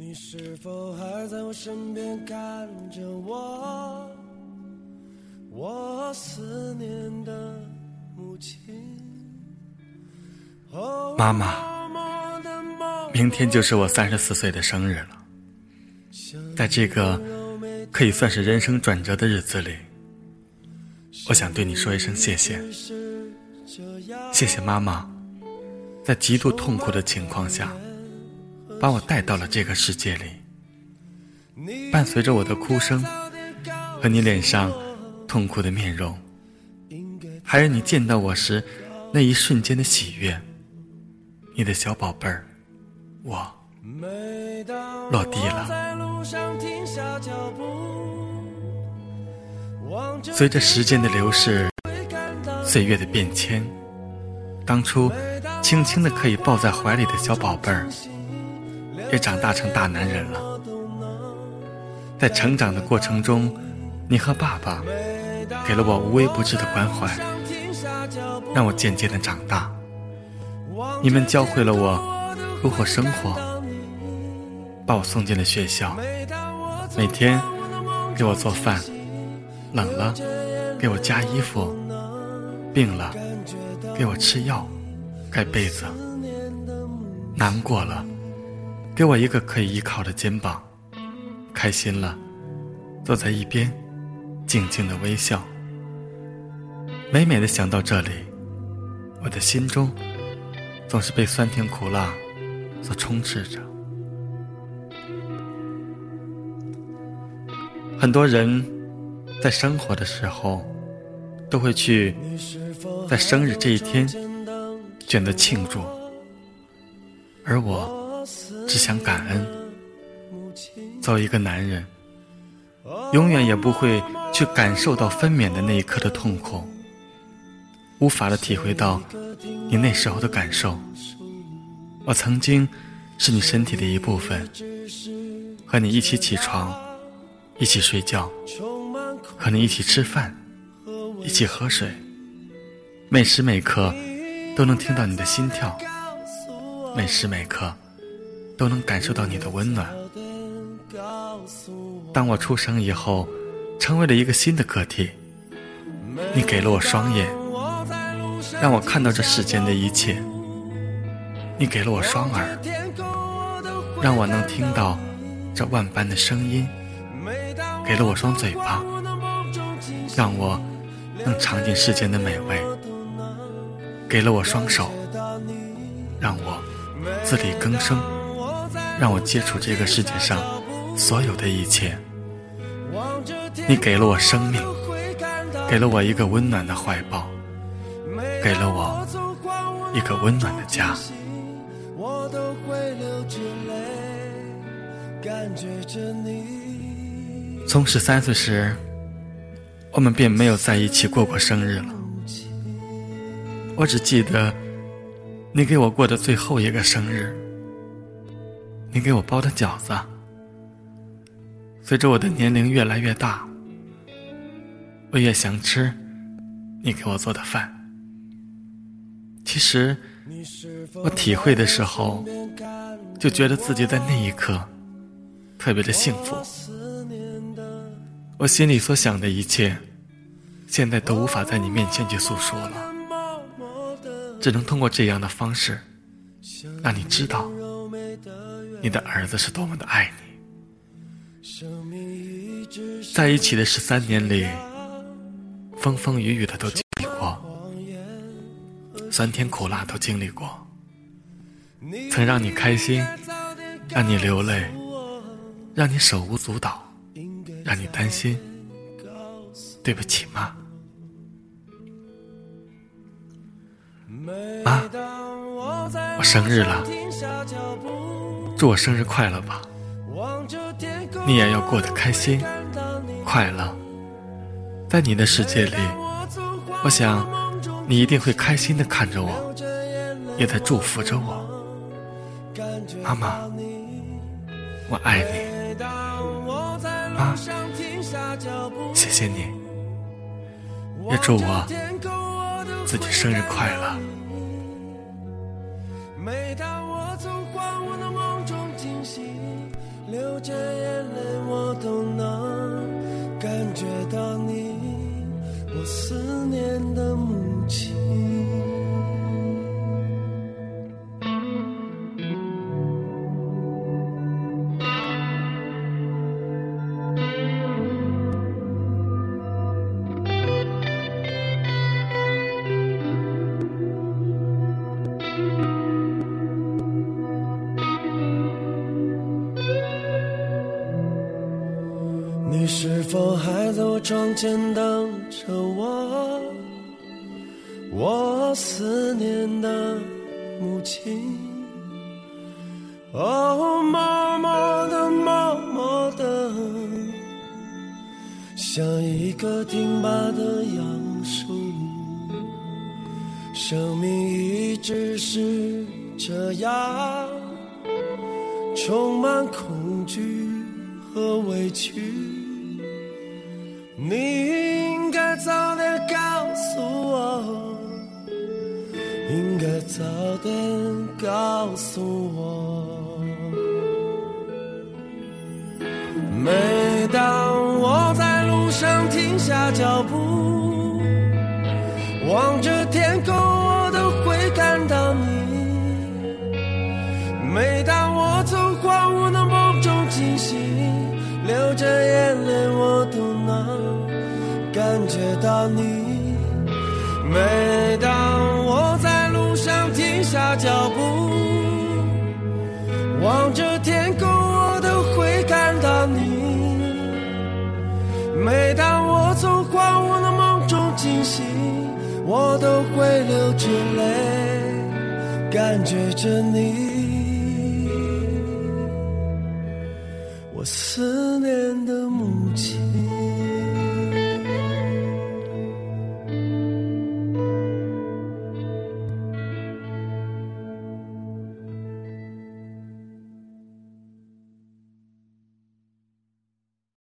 你是否还在我身边看着我？我思念的母亲。妈妈，明天就是我三十四岁的生日了。在这个可以算是人生转折的日子里，我想对你说一声谢谢。谢谢妈妈，在极度痛苦的情况下。把我带到了这个世界里，伴随着我的哭声和你脸上痛苦的面容，还有你见到我时那一瞬间的喜悦，你的小宝贝儿，我落地了。随着时间的流逝，岁月的变迁，当初轻轻的可以抱在怀里的小宝贝儿。也长大成大男人了，在成长的过程中，你和爸爸给了我无微不至的关怀，让我渐渐的长大。你们教会了我如何生活，把我送进了学校，每天给我做饭，冷了给我加衣服，病了给我吃药、盖被子，难过了。给我一个可以依靠的肩膀，开心了，坐在一边，静静的微笑。每每的想到这里，我的心中总是被酸甜苦辣所充斥着。很多人在生活的时候，都会去在生日这一天选择庆祝，而我。只想感恩。作为一个男人，永远也不会去感受到分娩的那一刻的痛苦，无法的体会到你那时候的感受。我曾经是你身体的一部分，和你一起起床，一起睡觉，和你一起吃饭，一起喝水，每时每刻都能听到你的心跳，每时每刻。都能感受到你的温暖。当我出生以后，成为了一个新的个体，你给了我双眼，让我看到这世间的一切；你给了我双耳，让我能听到这万般的声音；给了我双嘴巴，让我能尝尽世间的美味；给了我双手，让我自力更生。让我接触这个世界上所有的一切。你给了我生命，给了我一个温暖的怀抱，给了我一个温暖的家。从十三岁时，我们便没有在一起过过生日了。我只记得你给我过的最后一个生日。你给我包的饺子，随着我的年龄越来越大，我越想吃你给我做的饭。其实，我体会的时候，就觉得自己在那一刻特别的幸福。我心里所想的一切，现在都无法在你面前去诉说了，只能通过这样的方式，让你知道。你的儿子是多么的爱你，在一起的十三年里，风风雨雨的都经历过，酸甜苦辣都经历过，曾让你开心，让你流泪，让你手舞足蹈，让你担心。对不起，妈，妈，我生日了。祝我生日快乐吧！你也要过得开心、快乐。在你的世界里，我想你一定会开心的看着我，也在祝福着我。妈妈，我爱你，妈，谢谢你，也祝我自己生日快乐。流着眼泪，我 just 是否还在我窗前等着我？我思念的母亲。哦，默默的，默默的，像一棵挺拔的杨树，生命一直是这样，充满恐惧和委屈。你应该早点告诉我，应该早点告诉我。每当我在路上停下脚步，到你。每当我在路上停下脚步，望着天空，我都会看到你。每当我从荒芜的梦中惊醒，我都会流着泪，感觉着你。